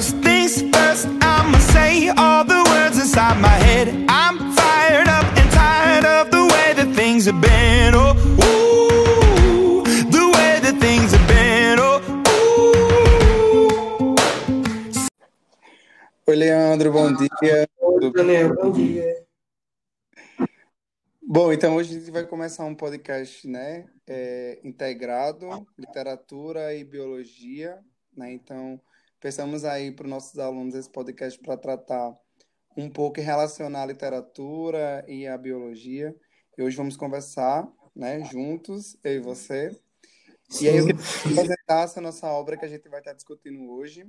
First things first, I'ma say all the words inside my head. I'm fired up and tired of the way that things have been. Oh, ooh, the way that things have been. Oh, ooh. Oi, Leandro, bom dia. Oi, Daniel, bom dia. Bom, então hoje a gente vai começar um podcast, né, é, integrado, literatura e biologia, né, então pensamos aí para os nossos alunos esse podcast para tratar um pouco e relacionar a literatura e a biologia, e hoje vamos conversar, né, juntos, eu e você, e aí eu apresentar essa nossa obra que a gente vai estar discutindo hoje,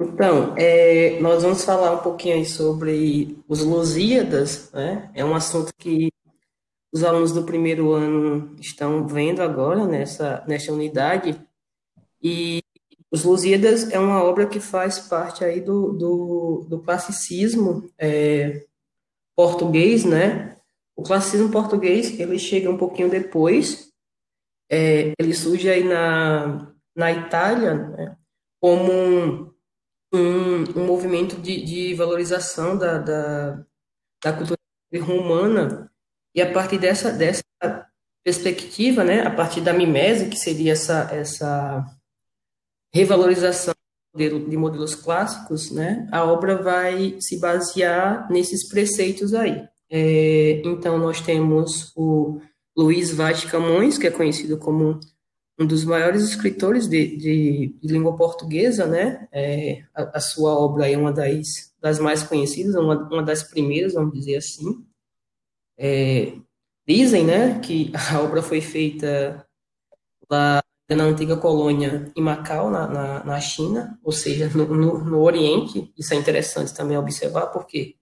Então, é, nós vamos falar um pouquinho sobre os Lusíadas, né? É um assunto que os alunos do primeiro ano estão vendo agora nessa, nessa unidade. E os Lusíadas é uma obra que faz parte aí do, do, do classicismo é, português, né? O classicismo português, ele chega um pouquinho depois, é, ele surge aí na, na Itália, né? Como um um, movimento de, de valorização da, da, da cultura romana, e a partir dessa, dessa perspectiva, né, a partir da mimese, que seria essa, essa revalorização de, de modelos clássicos, né, a obra vai se basear nesses preceitos aí. É, então, nós temos o Luiz Vaz Camões, que é conhecido como um dos maiores escritores de, de, de língua portuguesa, né? É, a, a, sua obra é uma das, das mais conhecidas, uma, uma das primeiras, vamos dizer assim. É, dizem, né, que a obra foi feita lá na antiga colônia em Macau, na, na, na China, ou seja, no, no, no, Oriente. Isso é interessante também observar, porque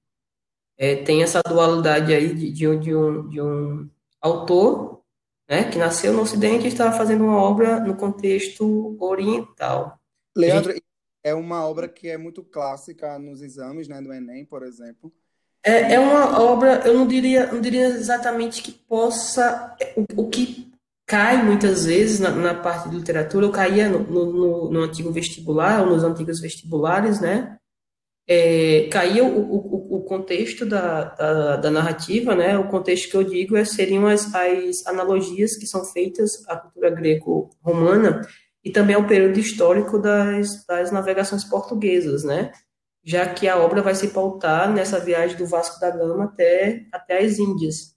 é, tem essa dualidade aí de, de, de, um, de um autor né, que nasceu no Ocidente e estava fazendo uma obra no contexto oriental. Leandro, gente... é uma obra que é muito clássica nos exames, né, do Enem, por exemplo. É, é uma obra, eu não diria, não diria exatamente que possa, o, o que cai muitas vezes na, na, parte de literatura, eu caía no, no, no antigo vestibular, ou nos antigos vestibulares, né, é, caía o, o, o contexto da, da, da, narrativa, né? O contexto que eu digo é, seriam as, as analogias que são feitas à cultura greco-romana e também ao período histórico das, das navegações portuguesas, né? Já que a obra vai se pautar nessa viagem do Vasco da Gama até, até as Índias.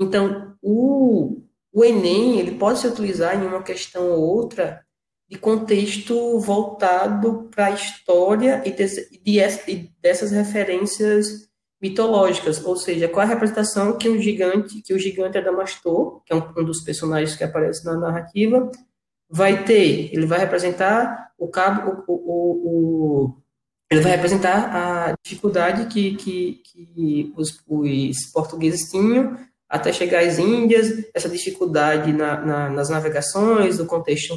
Então, o, o Enem ele pode se utilizar em uma questão ou outra de contexto voltado para a história e, desse, e, dessas referências mitológicas, ou seja, qual a representação que o gigante, que o gigante Adamastor, que é um, um dos personagens que aparece na narrativa, vai ter. Ele vai representar o cabo, o, o, o ele vai representar a dificuldade que, que, que os, os, portugueses tinham até chegar às Índias, essa dificuldade na, na, nas navegações, o contexto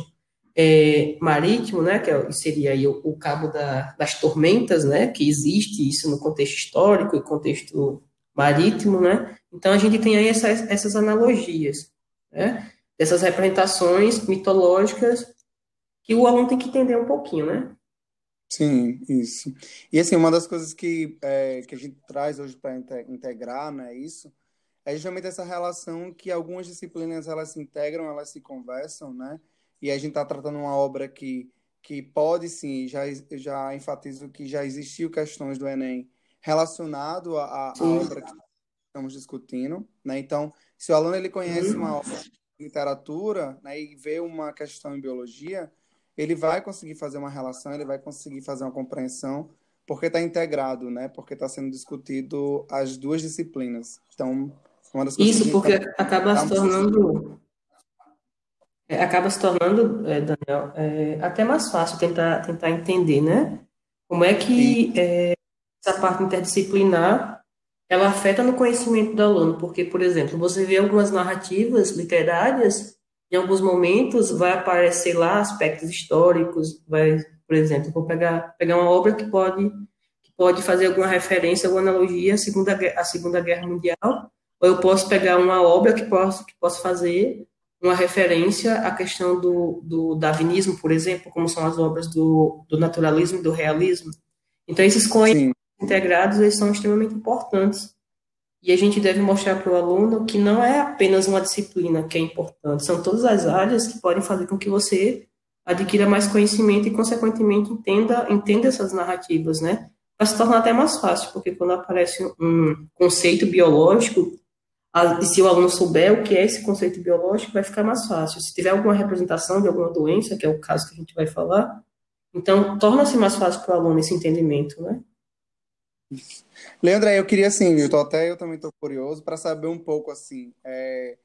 é, marítimo, né, que é seria aí o, o cabo da, das tormentas, né, que existe isso no contexto histórico e contexto marítimo, né, então a gente tem aí essas, essas analogias, né, dessas representações mitológicas que o aluno tem que entender um pouquinho, né. Sim, isso. E assim, uma das coisas que, é, que a gente traz hoje para integrar, né, isso, é justamente essa relação que algumas disciplinas elas se integram, elas se conversam, né, e a gente está tratando uma obra que, que pode sim, já, já enfatizo que já existiu questões do Enem relacionado à, à obra que estamos discutindo, né? Então, se o aluno ele conhece uma obra de literatura né, e vê uma questão em biologia, ele vai conseguir fazer uma relação, ele vai conseguir fazer uma compreensão, porque está integrado, né? Porque está sendo discutido as duas disciplinas. Então, Isso, porque tá... acaba se tornando é, acaba se tornando, é, Daniel, é, até mais fácil tentar, tentar entender, né? Como é que é, essa parte interdisciplinar ela afeta no conhecimento do aluno, porque, por exemplo, você vê algumas narrativas literárias, em alguns momentos vai aparecer lá aspectos históricos, vai, por exemplo, vou pegar, pegar uma obra que pode, que pode fazer alguma referência, alguma analogia à Segunda, à segunda Guerra Mundial, ou eu posso pegar uma obra que posso, que posso fazer uma referência à questão do, do darwinismo, por exemplo, como são as obras do, do naturalismo e do realismo. Então, esses conhecimentos integrados eles são extremamente importantes. E a gente deve mostrar para o aluno que não é apenas uma disciplina que é importante, são todas as áreas que podem fazer com que você adquira mais conhecimento e, consequentemente, entenda, entenda essas narrativas, né? Para se tornar até mais fácil, porque quando aparece um conceito biológico, e se o aluno souber o que é esse conceito biológico, vai ficar mais fácil. Se tiver alguma representação de alguma doença, que é o caso que a gente vai falar, então torna-se mais fácil para o aluno esse entendimento, né? Leandra, eu queria assim, Milton, até eu também estou curioso para saber um pouco assim, é,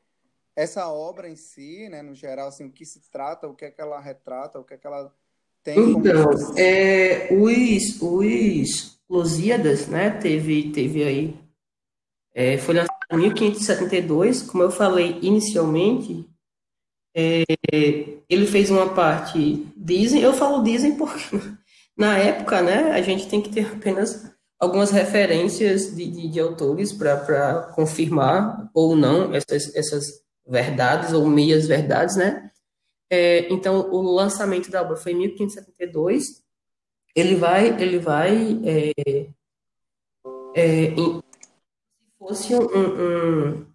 essa obra em si, né, no geral, assim, o que se trata, o que é que ela retrata, o que é que ela tem então, como... é, os, os Lusíadas, né, teve, teve aí, é, foi lançado em 1572, como eu falei inicialmente, é, ele fez uma parte, dizem, eu falo dizem porque na época, né, a gente tem que ter apenas algumas referências de, de, de autores para confirmar ou não essas, essas verdades ou meias verdades, né? É, então, o lançamento da obra foi em 1572. Ele vai, ele vai, é, é, fosse um, um,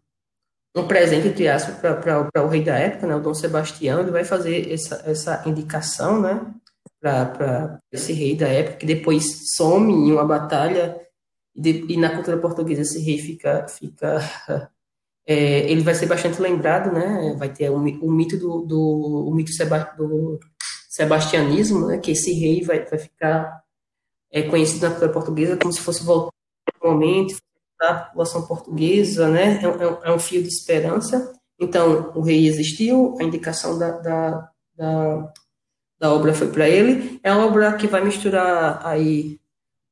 um presente, entre aspas, para o rei da época, né, o Dom Sebastião, ele vai fazer essa, essa indicação, né, para esse rei da época, que depois some em uma batalha, e, de, e na cultura portuguesa esse rei fica, fica é, ele vai ser bastante lembrado, né, vai ter o, o mito do, do, o mito seba, do sebastianismo, né, que esse rei vai, vai ficar é, conhecido na cultura portuguesa como se fosse um momento, da população portuguesa, né, é, é, é, um fio de esperança. Então, o rei existiu, a indicação da, da, da da obra foi para ele. É uma obra que vai misturar aí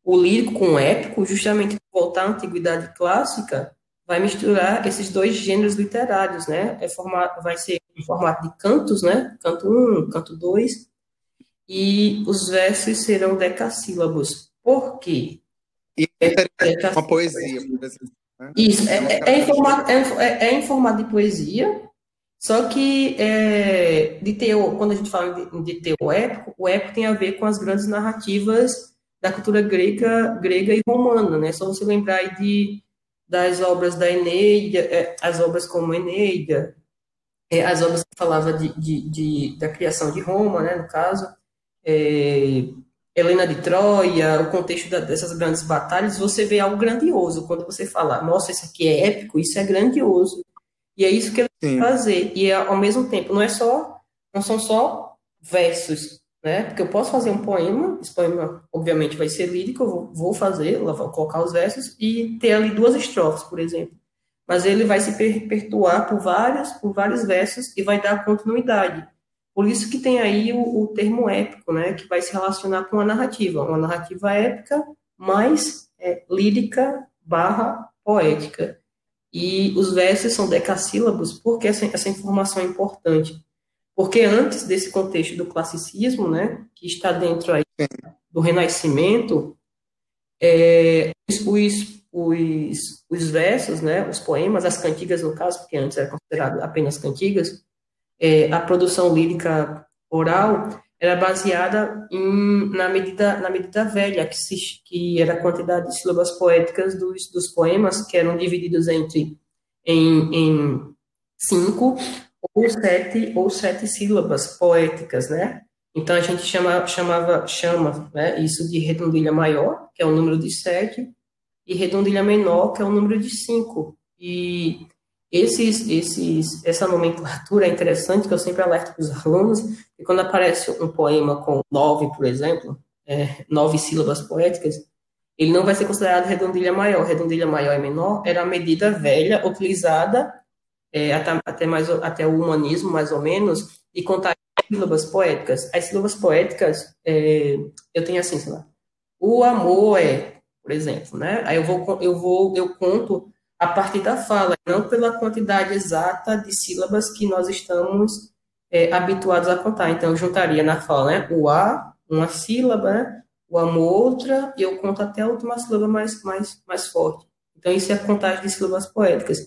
o lírico com o épico, justamente voltar à antiguidade clássica, vai misturar esses dois gêneros literários, né? É formato, vai ser em formato de cantos, né? Canto 1, um, canto 2, e os versos serão decassílabos. Por quê? E é uma poesia, por exemplo. Né? Isso, é, é, é, em formato, é, é em formato de poesia, só que é, de teor, quando a gente fala de, de teor épico, o épico tem a ver com as grandes narrativas da cultura grega, grega e romana, né? Só você lembrar aí de, das obras da Eneida, é, as obras como Eneida, é, as obras que falavam de, de, de, da criação de Roma, né, no caso, é, Helena de Troia, o contexto da, dessas grandes batalhas, você vê algo grandioso. Quando você fala, nossa, isso aqui é épico, isso é grandioso. E é isso que ele Sim. fazer. E ao mesmo tempo, não é só, não são só versos, né? Porque eu posso fazer um poema, esse poema obviamente vai ser lírico, eu vou, vou fazer, vou colocar os versos e ter ali duas estrofes, por exemplo. Mas ele vai se perpetuar por vários, por vários versos e vai dar continuidade. Por isso que tem aí o, o termo épico, né? Que vai se relacionar com a narrativa, uma narrativa épica mais é, lírica barra poética. E os versos são decassílabos, porque essa, essa informação é importante. Porque antes desse contexto do classicismo, né, que está dentro aí do Renascimento, é, os, os, os versos, né, os poemas, as cantigas no caso, porque antes era considerado apenas cantigas, é, a produção lírica oral era baseada em, na, medida, na medida velha, que, se, que era a quantidade de sílabas poéticas dos, dos poemas, que eram divididos entre em, em cinco ou sete ou sete sílabas poéticas, né? Então a gente chama, chamava, chama né, isso de redondilha maior, que é o número de sete, e redondilha menor, que é o número de cinco. E esses, esses, essa nomenclatura é interessante, que eu sempre alerto para os alunos, que quando aparece um poema com nove, por exemplo, é, nove sílabas poéticas, ele não vai ser considerado redondilha maior. Redondilha maior e menor era a medida velha utilizada é, até, até, mais, até o humanismo, mais ou menos, de contar sílabas poéticas. As sílabas poéticas, é, eu tenho assim, sei lá, o amor é, por exemplo, né? Aí eu vou, eu vou, eu conto a partir da fala, não pela quantidade exata de sílabas que nós estamos é, habituados a contar. Então, eu juntaria na fala né, o A, uma sílaba, né, o amor outra, e eu conto até a última sílaba mais, mais, mais forte. Então, isso é a contagem de sílabas poéticas.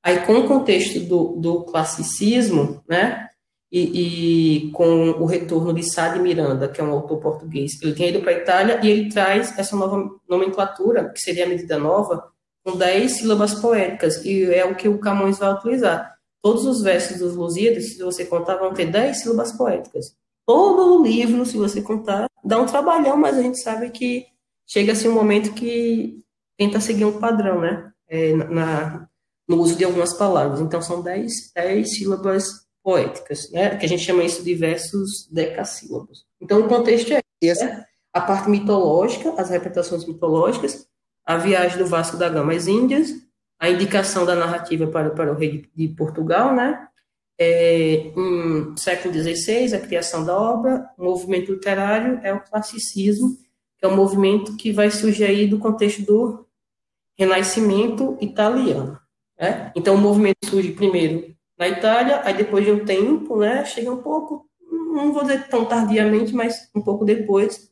Aí, com o contexto do, do classicismo, né, e, e, com o retorno de Sá de Miranda, que é um autor português, ele tem ido para a Itália e ele traz essa nova nomenclatura, que seria a medida nova, com 10 sílabas poéticas, e é o que o Camões vai utilizar. Todos os versos dos Lusíadas, se você contar, vão ter 10 sílabas poéticas. Todo o livro, se você contar, dá um trabalhão, mas a gente sabe que chega-se um momento que tenta seguir um padrão, né? É, na, no uso de algumas palavras. Então, são 10, 10 sílabas poéticas, né? Que a gente chama isso de versos decassílabos. Então, o contexto é esse, né? a parte mitológica, as representações mitológicas, a viagem do Vasco da Gama às Índias, a indicação da narrativa para, para o rei de Portugal, né? É, em século XVI, a criação da obra, o movimento literário é o classicismo, que é um movimento que vai surgir aí do contexto do Renascimento italiano. Né? Então, o movimento surge primeiro na Itália, aí depois de um tempo, né, chega um pouco, não vou dizer tão tardiamente, mas um pouco depois,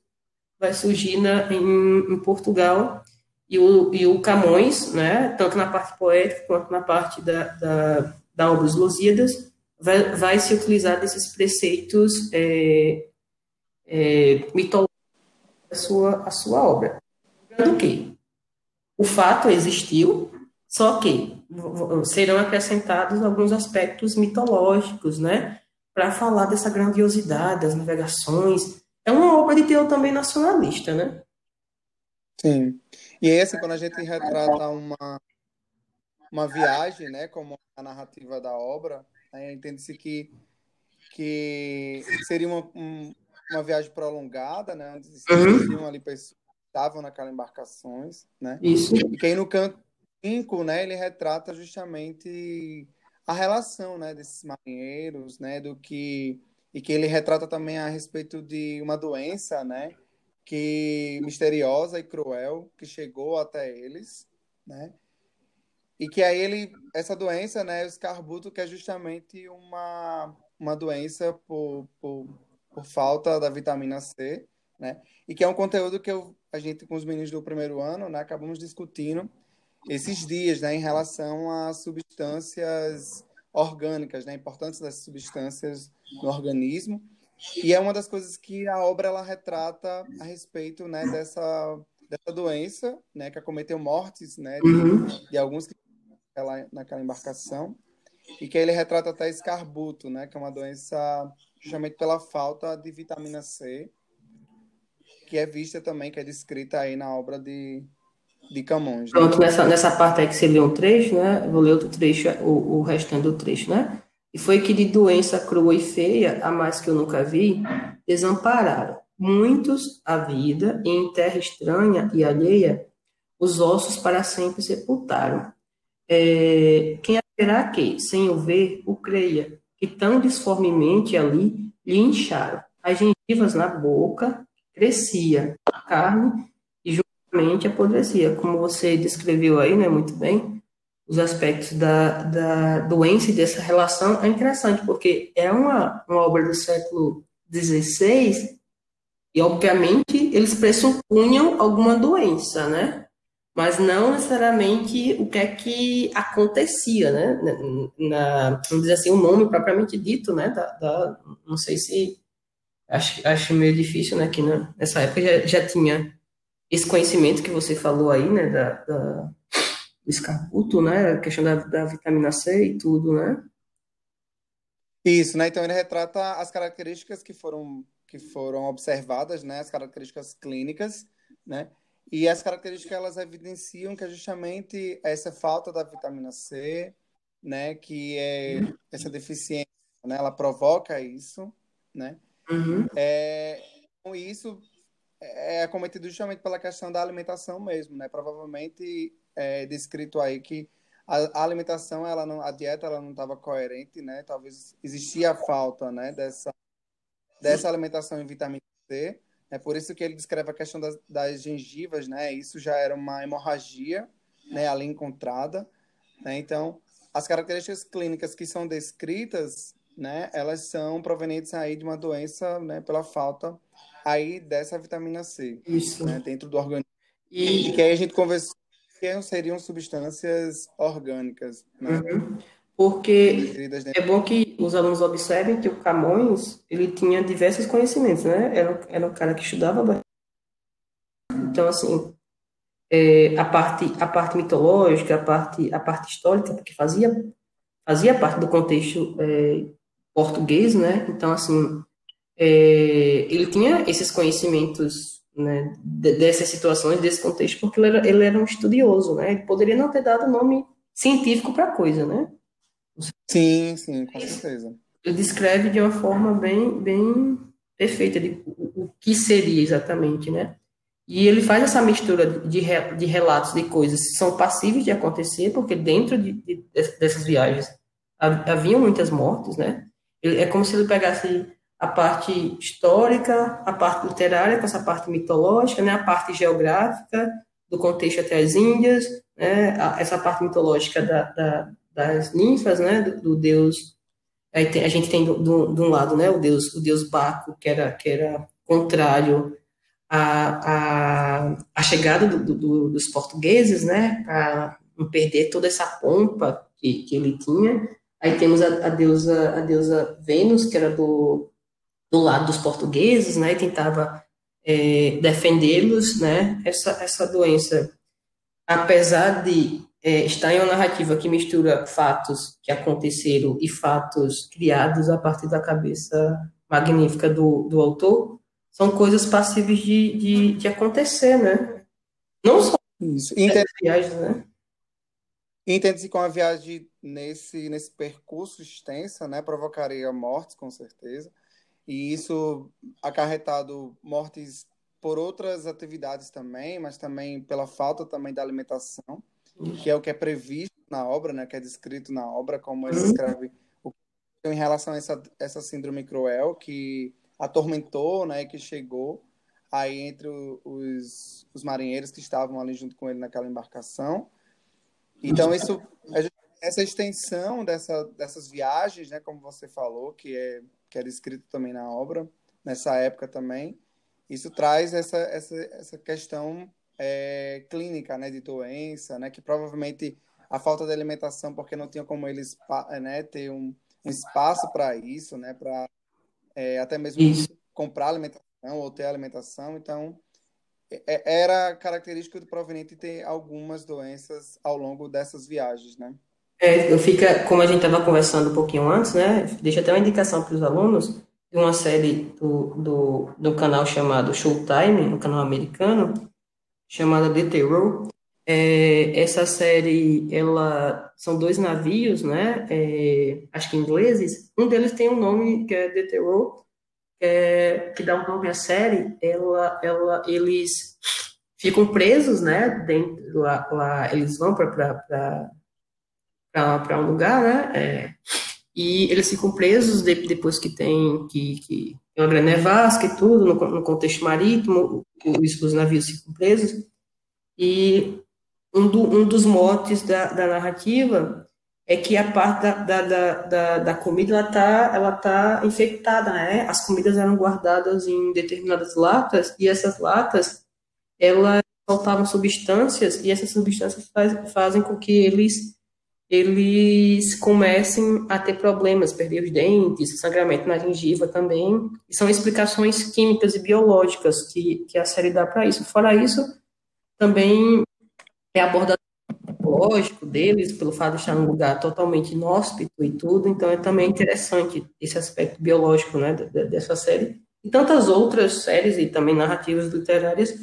vai surgir na, em, em Portugal, e o, e o Camões, né, tanto na parte poética quanto na parte da, da, da obra Os Lusíadas, vai, vai se utilizar desses preceitos é, é, mitológicos a sua, a sua obra. Do que o fato existiu, só que serão acrescentados alguns aspectos mitológicos, né? Para falar dessa grandiosidade das navegações. É uma obra de teor também nacionalista, né? Sim. E esse, quando a gente retrata uma, uma viagem, né, como a narrativa da obra, né, entende-se que, que seria uma, um, uma viagem prolongada, né, onde uhum. ali pessoas estavam naquelas embarcações, né? Isso. E que aí no canto 5, né, ele retrata justamente a relação, né, desses marinheiros, né, do que e que ele retrata também a respeito de uma doença, né, que misteriosa e cruel que chegou até eles, né? E que aí ele essa doença, né, o escarbuto, que é justamente uma uma doença por, por, por falta da vitamina C, né? E que é um conteúdo que eu, a gente com os meninos do primeiro ano, né, acabamos discutindo esses dias, né, em relação a substâncias orgânicas, né, a importância das substâncias no organismo. E é uma das coisas que a obra ela retrata a respeito, né, dessa dessa doença, né, que acometeu mortes, né, de, uhum. de alguns que naquela, naquela embarcação e que ele retrata até escarbuto, né, que é uma doença justamente pela falta de vitamina C, que é vista também, que é descrita aí na obra de de Camões. Né? Pronto, nessa, nessa parte aí que você leu um trecho, né? Vou ler outro trecho, o, o restante do trecho, né? E foi que de doença crua e feia, a mais que eu nunca vi, desampararam muitos a vida, e em terra estranha e alheia, os ossos para sempre sepultaram. É, quem haverá que, sem o ver, o creia, que tão disformemente ali lhe incharam. As gengivas na boca crescia, a carne mente apodrecia. Como você descreveu aí, né, muito bem, os aspectos da, da doença e dessa relação é interessante, porque é uma, uma obra do século XVI e, obviamente, eles pressupunham alguma doença, né? Mas não necessariamente o que é que acontecia, né? Na, vamos dizer assim, o nome propriamente dito, né? Da, da não sei se... Acho, acho meio difícil, né? Que nessa época já, já tinha esse conhecimento que você falou aí, né, da, da do escaputo, né, a questão da, da vitamina C e tudo, né? Isso, né? Então ele retrata as características que foram que foram observadas, né, as características clínicas, né? E as características elas evidenciam que é justamente essa falta da vitamina C, né, que é essa deficiência, né, ela provoca isso, né? Uhum. É, isso é acometido justamente pela questão da alimentação mesmo, né? Provavelmente é descrito aí que a, alimentação, ela não, a dieta, ela não estava coerente, né? Talvez existia a falta, né? Dessa dessa alimentação em vitamina C. É por isso que ele descreve a questão das, das gengivas, né? Isso já era uma hemorragia, né? Ali encontrada, né? Então, as características clínicas que são descritas, né? Elas são provenientes aí de uma doença, né? Pela falta aí dessa vitamina C. Isso. Né, dentro do organismo. E... e que aí a gente conversou que seriam substâncias orgânicas, né? Uhum. Porque é bom que os alunos observem que o Camões, ele tinha diversos conhecimentos, né? Era, era um cara que estudava bastante. Então, assim, é, a parte, a parte mitológica, a parte, a parte histórica, porque fazia, fazia parte do contexto é, português, né? Então, assim, é, ele tinha esses conhecimentos né, de- dessas situações, desse contexto, porque ele era, ele era um estudioso, né? Ele poderia não ter dado nome científico para a coisa, né? Sim, sim, com certeza. Ele descreve de uma forma bem, bem perfeita de, o, o que seria exatamente, né? E ele faz essa mistura de, de relatos de coisas que são passíveis de acontecer, porque dentro de, de- dessas viagens ha- haviam muitas mortes, né? Ele- É como se ele pegasse a parte histórica, a parte literária, com essa parte mitológica, né? A parte geográfica, do contexto até as Índias, né? Essa parte mitológica da, da- das ninfas, né? Do, do deus Aí tem- a gente tem do, do, de um lado, né, o deus, o deus Baco, que era, que era contrário à, à, à chegada do- dos portugueses, né, para não perder toda essa pompa que, que ele tinha. Aí temos a, a deusa, a deusa Vênus, que era do, do lado dos portugueses, né, e tentava é, defendê-los, né, essa, essa doença apesar de é, estar em uma narrativa que mistura fatos que aconteceram e fatos criados a partir da cabeça magnífica do, do autor, são coisas passíveis de, de, de acontecer, né? Não só Isso. viagens, né? Entende-se com a viagem nesse, nesse percurso extensa, né, provocaria mortes, com certeza, e isso acarretado mortes por outras atividades também, mas também pela falta também da alimentação, que é o que é previsto na obra, né, que é descrito na obra, como ele escreve o em relação a essa, essa síndrome cruel que atormentou, né, que chegou aí entre os, os marinheiros que estavam ali junto com ele naquela embarcação. Então, isso, essa extensão dessa, dessas viagens, né, como você falou, que, é, que era escrito também na obra, nessa época também, isso traz essa, essa, essa questão é, clínica, né, de doença, né, que provavelmente a falta de alimentação, porque não tinha como eles pa- né, ter um, um espaço para isso, né, para até mesmo Isso. comprar alimentação ou ter alimentação, então é- era característico do proveniente ter algumas doenças ao longo dessas viagens, né? É, fica, como a gente estava conversando um pouquinho antes, né? Deixa até uma indicação para os alunos de uma série do, do, do canal chamado Showtime, um canal americano, chamada The Terror. É, essa série, ela são dois navios, né? É, acho que ingleses. Um deles tem um nome que é The Terror, é, que dá o nome à série. Ela, ela, eles ficam presos, né? Dentro, lá, lá eles vão para para um lugar, né? É, e eles ficam presos de- depois que tem que, que uma grande nevasca e tudo, no, no contexto marítimo, os, os navios ficam presos. E um, do, um dos motes da, da narrativa é que a parte da, da, da, da, da comida ela tá, ela tá infectada, né? As comidas eram guardadas em determinadas latas e essas latas elas soltavam substâncias e essas substâncias faz, fazem com que eles eles comecem a ter problemas, perder os dentes, sangramento na gengiva também. E são explicações químicas e biológicas que, que a série dá para isso. Fora isso, também é abordado lógico deles, pelo fato de estar num lugar totalmente inóspito e tudo. Então é também interessante esse aspecto biológico né, de- dessa série. E tantas outras séries e também narrativas literárias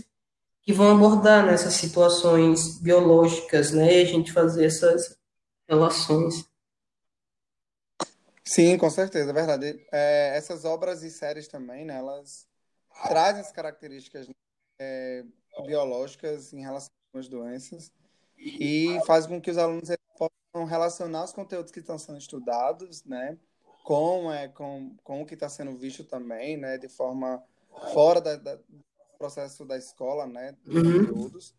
que vão abordar nessas situações biológicas, né? A gente fazer essas relações. Sim, com certeza, é verdade. É, essas obras e séries também, né, elas trazem as características é, biológicas em relação às doenças e faz com que os alunos possam relacionar os conteúdos que estão sendo estudados, né, com, é, com, com o que está sendo visto também, né, de forma fora da, da- do processo da escola, né, dos Uhum. conteúdos,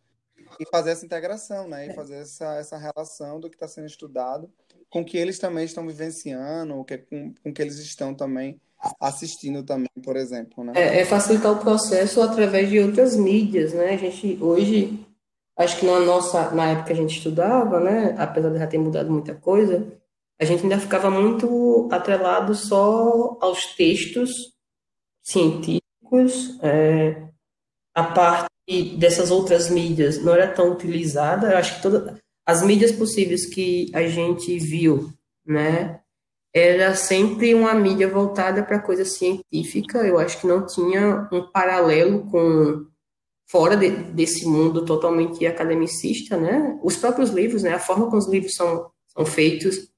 e fazer essa integração, né, e fazer essa, essa relação do que está sendo estudado com o que eles também estão vivenciando, o que, com, com o que eles estão também assistindo também, por exemplo, né? É, é facilitar o processo através de outras mídias, né? A gente hoje Acho que na nossa, na época que a gente estudava, né, apesar de já ter mudado muita coisa, a gente ainda ficava muito atrelado só aos textos científicos, é, a parte dessas outras mídias não era tão utilizada. Eu acho que todas as mídias possíveis que a gente viu, né, era sempre uma mídia voltada para coisa científica. Eu acho que não tinha um paralelo com fora de, desse mundo totalmente academicista, né? Os próprios livros, né? A forma como os livros são, são feitos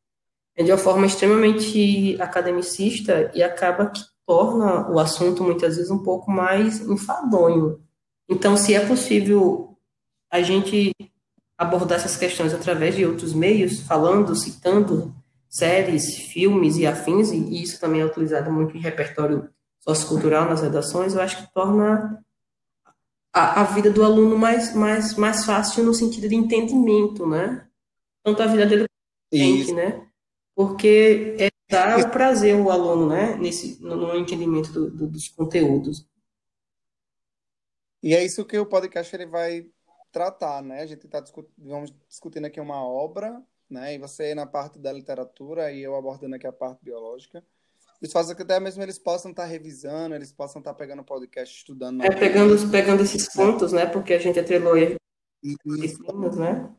é de uma forma extremamente academicista e acaba que torna o assunto muitas vezes um pouco mais enfadonho. Então, se é possível a gente abordar essas questões através de outros meios, falando, citando séries, filmes e afins, e isso também é utilizado muito em repertório sociocultural nas redações, eu acho que torna a, a vida do aluno mais, mais, mais fácil no sentido de entendimento, né? Tanto a vida dele quanto né? Porque é dar o prazer ao aluno, né? Nesse, no, no entendimento do, do, dos conteúdos. E é isso que o podcast ele vai tratar, né? A gente está discut... vamos discutindo aqui uma obra né? E você na parte da literatura e eu abordando aqui a parte biológica. Isso faz com que até mesmo eles possam estar tá revisando, eles possam estar tá pegando o podcast, estudando. É, pegando, pegando esses pontos, né? Porque a gente atrelou esses né?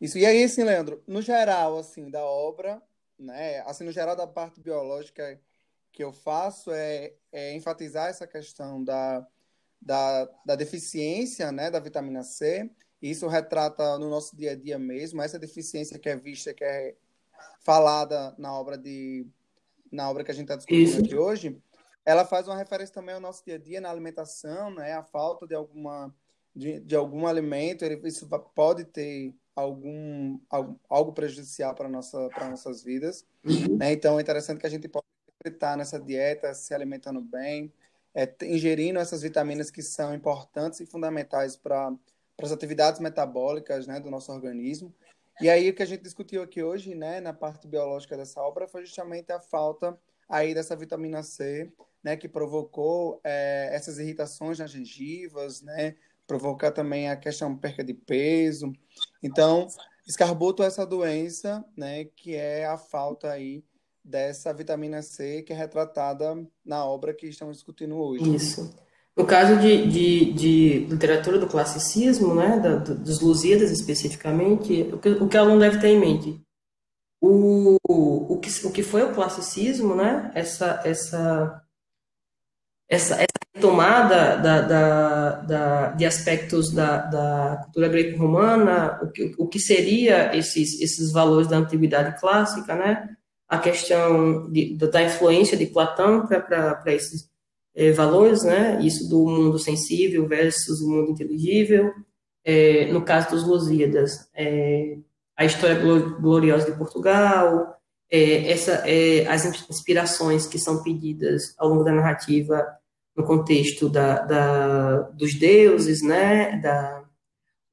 Isso. E aí, assim, Leandro, no geral, assim, da obra, né? Assim, no geral da parte biológica que eu faço é, é enfatizar essa questão da, da, da deficiência, né? Da vitamina C isso retrata no nosso dia a dia mesmo, essa deficiência que é vista, que é falada na obra de na obra que a gente está discutindo Isso. aqui hoje, ela faz uma referência também ao nosso dia a dia na alimentação, né? A falta de alguma de, de algum alimento, ele, isso pode ter algum algo, algo prejudicial para nossa para nossas vidas, uhum. né? Então é interessante que a gente possa estar nessa dieta, se alimentando bem, é, ingerindo essas vitaminas que são importantes e fundamentais para as atividades metabólicas né, do nosso organismo. E aí o que a gente discutiu aqui hoje, né, na parte biológica dessa obra, foi justamente a falta aí dessa vitamina C, né, que provocou é, essas irritações nas gengivas, né, provocar também a questão perca de peso. Então, escarboto essa doença, né, que é a falta aí dessa vitamina C que é retratada na obra que estamos discutindo hoje. Isso. No caso de, de, de literatura do classicismo, né, da, dos Lusíadas especificamente, o que, o que aluno deve ter em mente? O, o, que, o que foi o classicismo, né, essa, essa, essa, essa retomada da, da, da, de aspectos da, da cultura greco-romana, o que, o que seria esses, esses valores da antiguidade clássica, né, a questão de, da influência de Platão para esses é, valores, né? Isso do mundo sensível versus o mundo inteligível. É, no caso dos Lusíadas, é, a história gloriosa de Portugal, essa, as inspirações que são pedidas ao longo da narrativa no contexto da, da dos deuses, né? Da,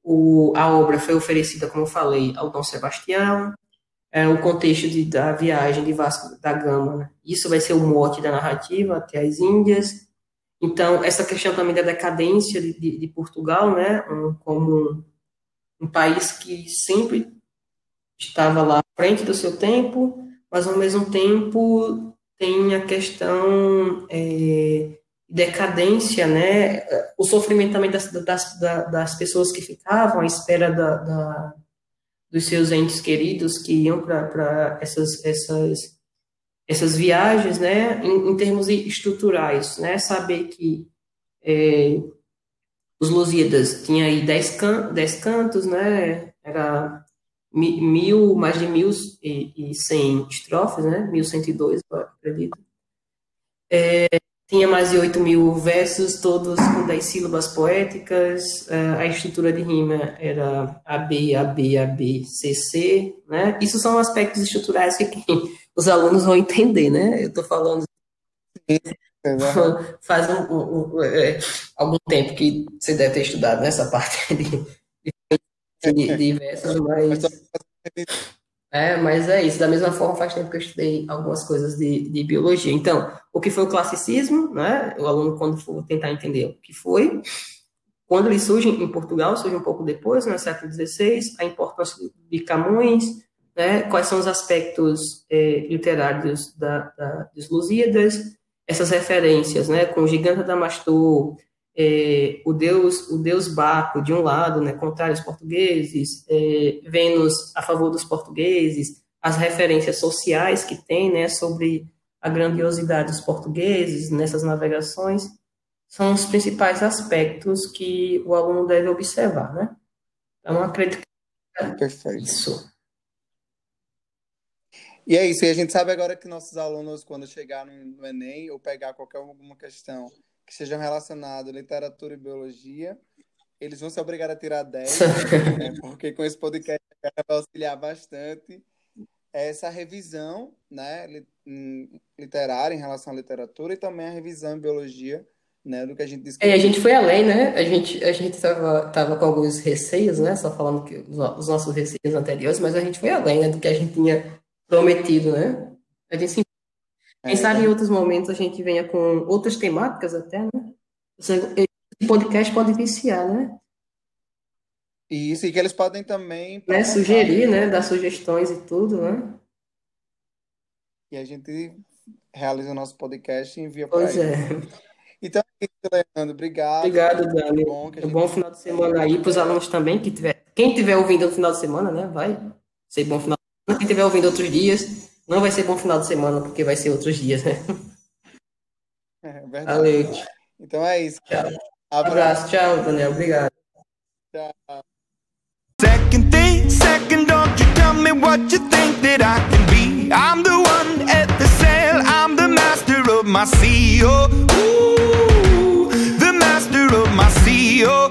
o, a obra foi oferecida, como eu falei, ao Dom Sebastião, é, o contexto de, da viagem de Vasco da Gama. Né? Isso vai ser o mote da narrativa até as Índias. Então, essa questão também da decadência de, de, de Portugal, né, um, como um país que sempre estava lá à frente do seu tempo, mas ao mesmo tempo tem a questão é, decadência, né, o sofrimento também das, das, das pessoas que ficavam à espera da, da dos seus entes queridos que iam para essas, essas, essas viagens, né, em, em termos estruturais, né, saber que é, os Lusíadas tinha aí dez, can, dez cantos, né, era mil, mais de mil e, cem estrofes, né, mil cento e dois, acredito. É, tinha mais de 8 mil versos, todos com 10 sílabas poéticas. É, a estrutura de rima era AB, AB, AB, CC. Né? Isso são aspectos estruturais que os alunos vão entender, né? Eu estou falando. Faz um, um, um, é, algum tempo que você deve ter estudado nessa parte de, de, de versos, mas. É, mas é isso. Da mesma forma, faz tempo que eu estudei algumas coisas de, de biologia. Então, o que foi o classicismo, né? O aluno, quando for tentar entender o que foi, quando ele surge em Portugal, surge um pouco depois, no século XVI, a importância de Camões, né, quais são os aspectos é, literários da, da, dos Lusíadas, essas referências, né, com o gigante Adamastor, é, o deus o deus Baco de um lado, né, contrário aos portugueses, é, Vênus a favor dos portugueses, as referências sociais que tem, né, sobre a grandiosidade dos portugueses nessas navegações, são os principais aspectos que o aluno deve observar, né? Então, acredito que é Perfeito. isso. E é isso, e a gente sabe agora que nossos alunos, quando chegar no Enem ou pegar qualquer alguma questão que seja relacionada à literatura e biologia, eles vão se obrigar a tirar 10, né? porque com esse podcast vai auxiliar bastante essa revisão né, literária em relação à literatura e também a revisão em biologia né, do que a gente discutiu. É, a gente foi além, né? A gente a gente tava, tava com alguns receios, né? Só falando que os, os nossos receios anteriores, mas a gente foi além, né, do que a gente tinha prometido, né? A gente sim, quem é, sabe em outros momentos a gente venha com outras temáticas até, né? Esse podcast pode viciar, né? Isso, e que eles podem também né? sugerir, né? Dar sugestões e tudo, né? E a gente realiza o nosso podcast e envia para Pois é. Então, Leandro, obrigado. Obrigado, Dani. Bom, um bom final de semana aí para os alunos também que tiver. Quem estiver ouvindo no final de semana, né? Vai ser bom final quem estiver ouvindo outros dias, não vai ser bom final de semana, porque vai ser outros dias, né? É verdade. Valeu. Então é isso. Tchau. Abraço. Tchau, Daniel. Obrigado. Tchau. Second thing, second, don't you tell me what you think that I can be. I'm the one at the sail, I'm the master of my sea. Oh, ooh, the master of my sea. Oh,